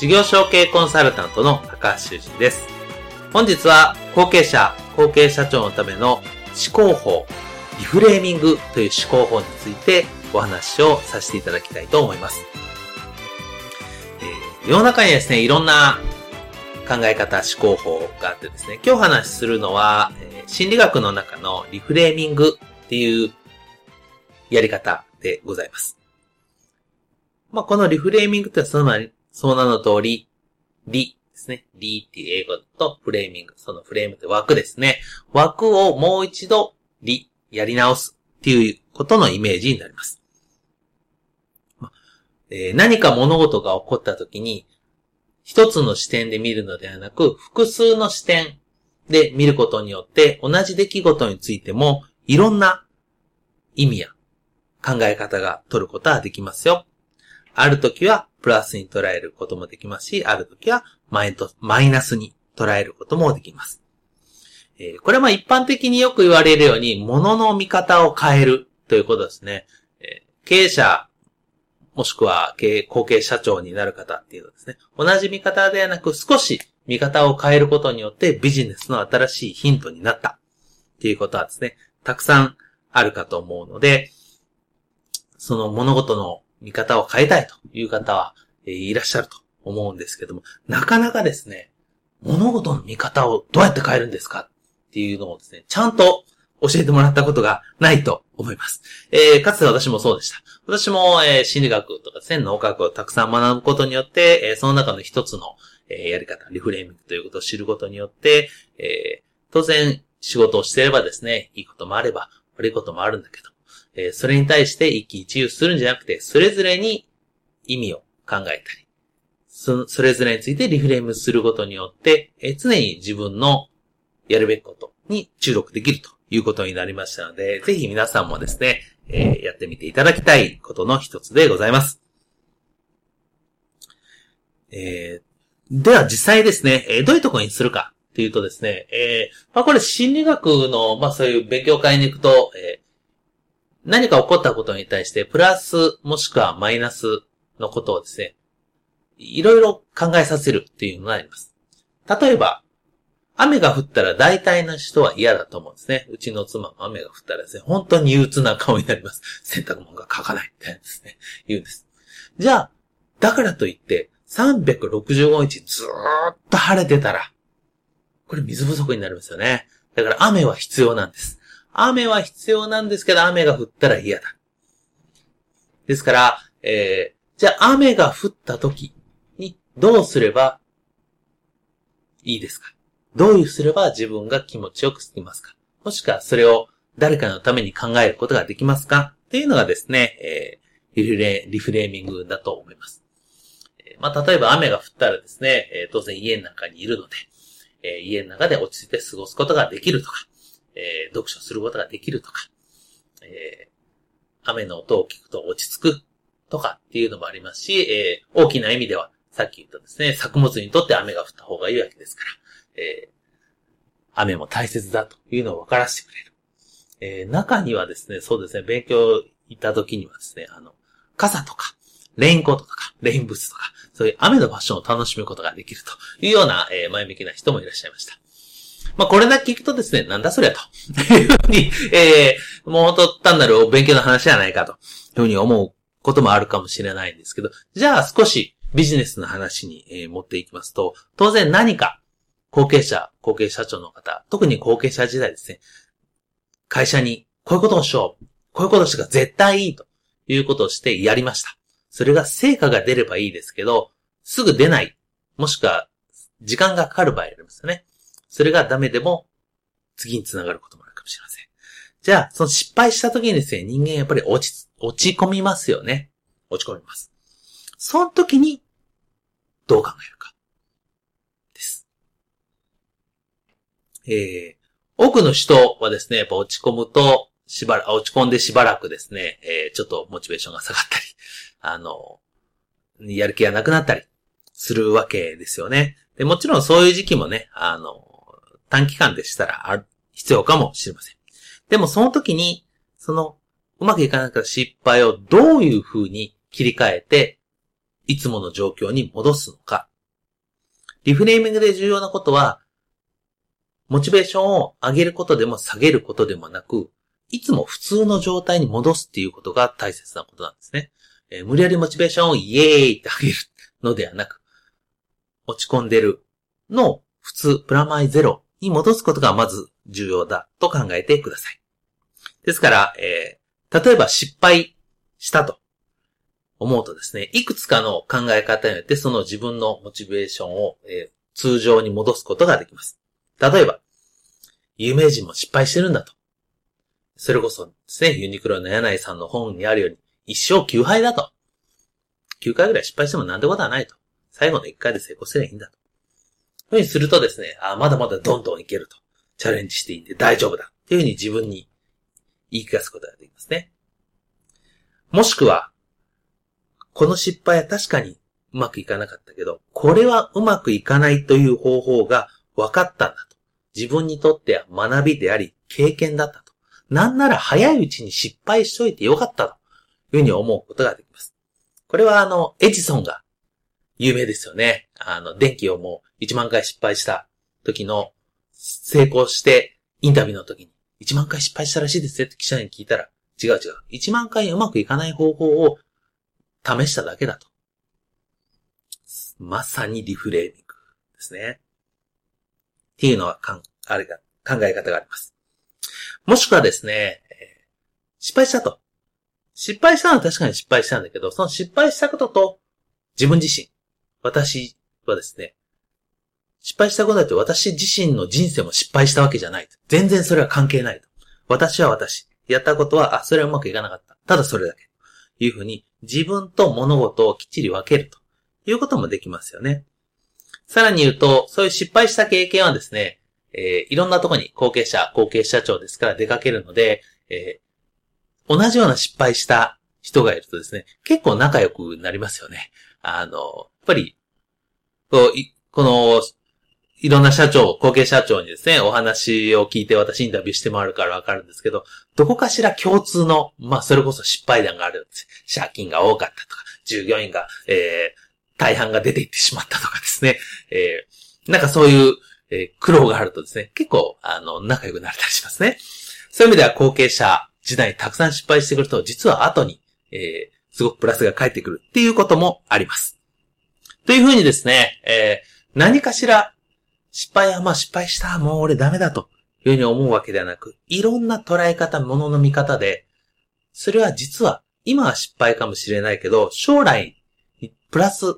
事業承継コンサルタントの高橋修人です。本日は後継者、後継社長のための思考法、リフレーミングという思考法についてお話をさせていただきたいと思います。えー、世の中にですね、いろんな考え方、思考法があってですね、今日話しするのは、えー、心理学の中のリフレーミングっていうやり方でございます。まあ、このリフレーミングってそのその名の通り、リですね。リっていう英語とフレーミング。そのフレームって枠ですね。枠をもう一度リ、やり直すっていうことのイメージになります。えー、何か物事が起こった時に、一つの視点で見るのではなく、複数の視点で見ることによって、同じ出来事についても、いろんな意味や考え方が取ることはできますよ。ある時はプラスに捉えることもできますし、ある時はマイマイナスに捉えることもできます。えー、これは一般的によく言われるように、物の見方を変えるということですね。えー、経営者、もしくは経営、後継社長になる方っていうのですね。同じ見方ではなく少し見方を変えることによってビジネスの新しいヒントになったっていうことはですね、たくさんあるかと思うので、その物事の見方を変えたいという方は、え、いらっしゃると思うんですけども、なかなかですね、物事の見方をどうやって変えるんですかっていうのをですね、ちゃんと教えてもらったことがないと思います。えー、かつて私もそうでした。私も、えー、心理学とか線脳科学をたくさん学ぶことによって、えー、その中の一つの、えー、やり方、リフレーミングということを知ることによって、えー、当然仕事をしてればですね、いいこともあれば悪いこともあるんだけど、えそれに対して一喜一憂するんじゃなくて、それぞれに意味を考えたり、そそれぞれについてリフレームすることによって、え常に自分のやるべきことに注力できるということになりましたので、ぜひ皆さんもですね、えー、やってみていただきたいことの一つでございます。えー、では実際ですね、えどういうところにするかっていうとですね、えー、まあこれ心理学の、まあそういう勉強会に行くと、え何か起こったことに対して、プラスもしくはマイナスのことをですね、いろいろ考えさせるっていうのがあります。例えば、雨が降ったら大体の人は嫌だと思うんですね。うちの妻も雨が降ったらですね、本当に憂鬱な顔になります。洗濯物が乾かないみたいなですね、言うんです。じゃあ、だからといって、365日ずーっと晴れてたら、これ水不足になりますよね。だから雨は必要なんです。雨は必要なんですけど、雨が降ったら嫌だ。ですから、えー、じゃあ雨が降った時にどうすればいいですか？どういうすれば自分が気持ちよくすきますか？もしくはそれを誰かのために考えることができますか？っていうのがですね、えー、リフレリフレーミングだと思います。え、まあ、例えば雨が降ったらですね、え、当然家の中にいるので、え、家の中で落ち着いて過ごすことができるとか、えー、読書することができるとか、えー、雨の音を聞くと落ち着くとかっていうのもありますし、えー、大きな意味では、さっき言ったですね、作物にとって雨が降った方がいいわけですから、えー、雨も大切だというのを分からせてくれる。えー、中にはですね、そうですね、勉強行った時にはですね、あの、傘とか、レインコートとか、レインブーツとか、そういう雨のファッションを楽しむことができるというような、えー、前向きな人もいらっしゃいました。まあ、これだけ聞くとですね、なんだそりゃと。いうふうに、えー、もう本当単なるお勉強の話じゃないかと。いうふうに思うこともあるかもしれないんですけど、じゃあ少しビジネスの話に、えー、持っていきますと、当然何か後継者、後継社長の方、特に後継者時代ですね、会社にこういうことをしよう、こういうことをしてが絶対いいということをしてやりました。それが成果が出ればいいですけど、すぐ出ない、もしくは時間がかかる場合ありますよね。それがダメでも、次につながることもあるかもしれません。じゃあ、その失敗した時にですね、人間やっぱり落ち、落ち込みますよね。落ち込みます。その時に、どう考えるか。です。えー、多くの人はですね、やっぱ落ち込むと、しばら、落ち込んでしばらくですね、えー、ちょっとモチベーションが下がったり、あの、やる気がなくなったりするわけですよね。で、もちろんそういう時期もね、あの、短期間でしたらある、必要かもしれません。でもその時に、その、うまくいかなかった失敗をどういう風に切り替えて、いつもの状況に戻すのか。リフレーミングで重要なことは、モチベーションを上げることでも下げることでもなく、いつも普通の状態に戻すっていうことが大切なことなんですね。えー、無理やりモチベーションをイエーイって上げるのではなく、落ち込んでるのを普通、プラマイゼロに戻すことがまず重要だと考えてください。ですから、えー、例えば失敗したと思うとですね、いくつかの考え方によってその自分のモチベーションを、えー、通常に戻すことができます。例えば、有名人も失敗してるんだと。それこそですね、ユニクロの柳井さんの本にあるように、一生9敗だと。9回ぐらい失敗してもなんてことはないと。最後の1回で成功すればいいんだと。ふうにするとですね、あ、まだまだどんどんいけると。チャレンジしていって大丈夫だ。っていうふうに自分に言い聞かすことができますね。もしくは、この失敗は確かにうまくいかなかったけど、これはうまくいかないという方法が分かったんだと。自分にとっては学びであり、経験だったと。なんなら早いうちに失敗しといてよかったというふうに思うことができます。これはあの、エジソンが有名ですよね。あの、電気をもう1万回失敗した時の成功してインタビューの時に1万回失敗したらしいですよって記者に聞いたら違う違う。1万回うまくいかない方法を試しただけだと。まさにリフレーミングですね。っていうのはかん、あれが、考え方があります。もしくはですね、えー、失敗したと。失敗したのは確かに失敗したんだけど、その失敗したことと自分自身、私はですね、失敗したことだって私自身の人生も失敗したわけじゃない。全然それは関係ないと。私は私。やったことは、あ、それはうまくいかなかった。ただそれだけ。いうふうに自分と物事をきっちり分けるということもできますよね。さらに言うと、そういう失敗した経験はですね、えー、いろんなとこに後継者、後継社長ですから出かけるので、えー、同じような失敗した人がいるとですね、結構仲良くなりますよね。あの、やっぱり、こう、この、いろんな社長、後継社長にですね、お話を聞いて私インタビューして回るからわかるんですけど、どこかしら共通の、まあ、それこそ失敗談があるんです。借金が多かったとか、従業員が、えー、大半が出ていってしまったとかですね、えー、なんかそういう、えー、苦労があるとですね、結構、あの、仲良くなれたりしますね。そういう意味では後継者時代にたくさん失敗してくると、実は後に、えー、すごくプラスが返ってくるっていうこともあります。というふうにですね、えー、何かしら失敗はまあ失敗した、もう俺ダメだというふうに思うわけではなく、いろんな捉え方、ものの見方で、それは実は今は失敗かもしれないけど、将来プラス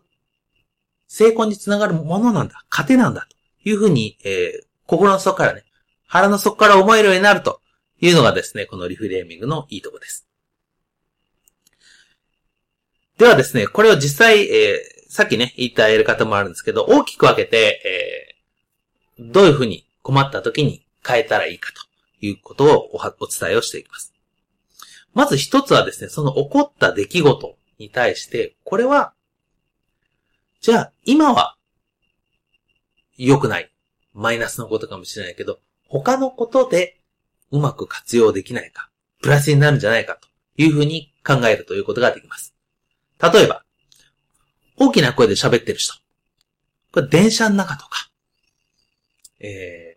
成功につながるものなんだ、糧なんだというふうに、えー、心の底からね、腹の底から思えるようになるというのがですね、このリフレーミングのいいとこです。ではですね、これを実際、えー、さっきね、言ったやり方もあるんですけど、大きく分けて、えー、どういうふうに困った時に変えたらいいかということをおお伝えをしていきます。まず一つはですね、その起こった出来事に対して、これは、じゃあ、今は、良くない。マイナスのことかもしれないけど、他のことでうまく活用できないか、プラスになるんじゃないかというふうに考えるということができます。例えば、大きな声で喋ってる人。これ電車の中とか、え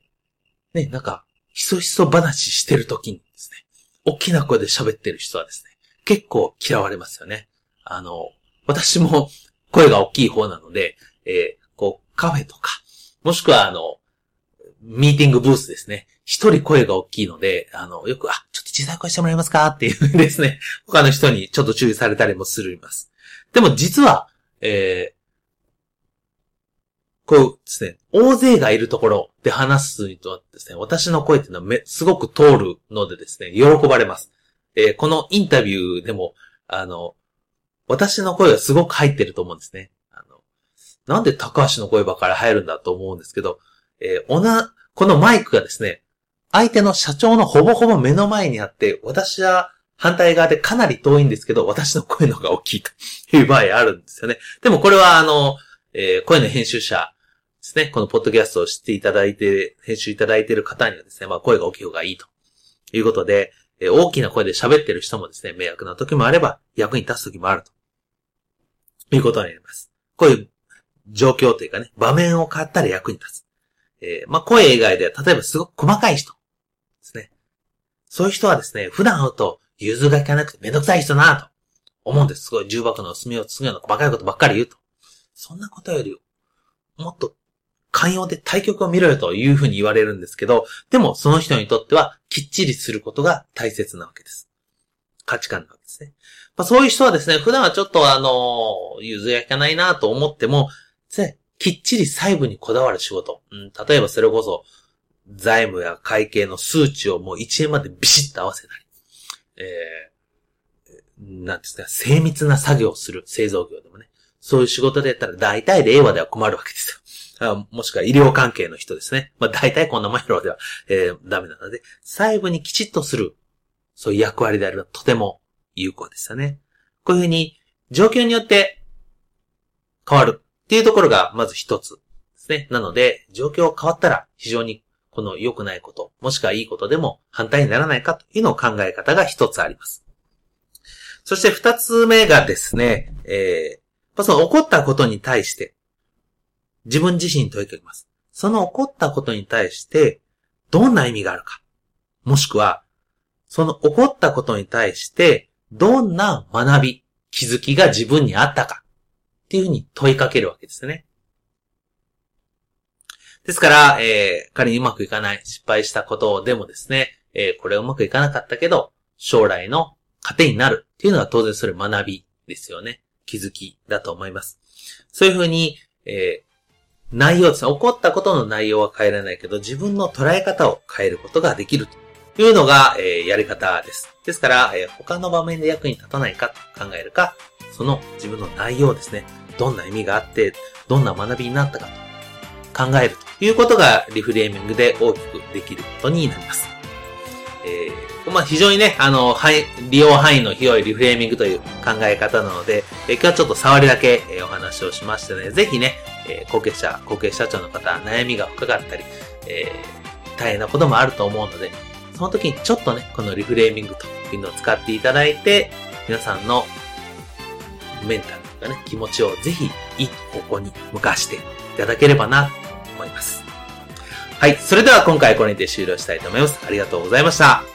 ー、ね、なんか、ひそひそ話してる時にですね、大きな声で喋ってる人はですね、結構嫌われますよね。あの、私も声が大きい方なので、えー、こう、カフェとか、もしくはあの、ミーティングブースですね。一人声が大きいので、あの、よく、あ、ちょっと小さい声してもらえますか？っていうですね、他の人にちょっと注意されたりもするます。でも実は、え、こうですね、大勢がいるところで話すにとですね、私の声っていうのはめ、すごく通るのでですね、喜ばれます。えー、このインタビューでも、あの、私の声がすごく入ってると思うんですね。あの、なんで高橋の声ばっかり入るんだと思うんですけど、えー、おな、このマイクがですね、相手の社長のほぼほぼ目の前にあって、私は反対側でかなり遠いんですけど、私の声の方が大きいという場合あるんですよね。でもこれはあの、えー、声の編集者ですね、このポッドキャストを知っていただいて、編集いただいている方にはですね、まあ声が大きい方がいいということで、え、大きな声で喋ってる人もですね、迷惑な時もあれば、役に立つ時もあるということになります。こういう状況というかね、場面を変わったら役に立つ。えー、まあ声以外では、例えばすごく細かい人ですね。そういう人はですね、普段会うと、融通が効かなくてめんどくさい人だなと思うんです。すごい重箱の隅をつぐような細かいことばっかり言うと。そんなことより、もっと寛容で対局を見ろよというふうに言われるんですけど、でもその人にとってはきっちりすることが大切なわけです。価値観なわけですね。まあ、そういう人はですね、普段はちょっとあの、融通が効かないなと思っても、きっちり細部にこだわる仕事。うん、例えばそれこそ、財務や会計の数値をもう1円までビシッと合わせたり、えー、なんですか、精密な作業をする製造業でもね、そういう仕事でやったら大体令和では困るわけですよ。あもしくは医療関係の人ですね。まあ大体こんなもんやろうでは、えー、ダメなので、細部にきちっとする、そういう役割であるとても有効ですよね。こういうふうに、状況によって変わるっていうところがまず一つですね。なので、状況変わったら非常にこの良くないこと、もしくはいいことでも反対にならないかというのを考え方が一つあります。そして二つ目がですね、えー、その起こったことに対して、自分自身に問いかけます。その起こったことに対して、どんな意味があるか。もしくは、その起こったことに対して、どんな学び、気づきが自分にあったか。っていうふうに問いかけるわけですね。ですから、えー、仮にうまくいかない、失敗したことでもですね、えー、これうまくいかなかったけど、将来の糧になるっていうのは当然それ学びですよね。気づきだと思います。そういうふうに、えー内容ですね。起こったことの内容は変えられないけど、自分の捉え方を変えることができるというのが、えー、やり方です。ですから、えー、他の場面で役に立たないかと考えるか、その自分の内容ですね。どんな意味があって、どんな学びになったかと考えるということがリフレーミングで大きくできることになります。えー、まあ、非常にね、あの、はい、利用範囲の広いリフレーミングという考え方なので、え、今日はちょっと触りだけ、え、お話をしましてね、ぜひね、えー、後継者、後継社長の方、悩みが深かったり、えー、大変なこともあると思うので、その時にちょっとね、このリフレーミングというのを使っていただいて、皆さんのメンタルとかね、気持ちをぜひいい方向に向かしていただければなと思います。はい。それでは今回これにて終了したいと思います。ありがとうございました。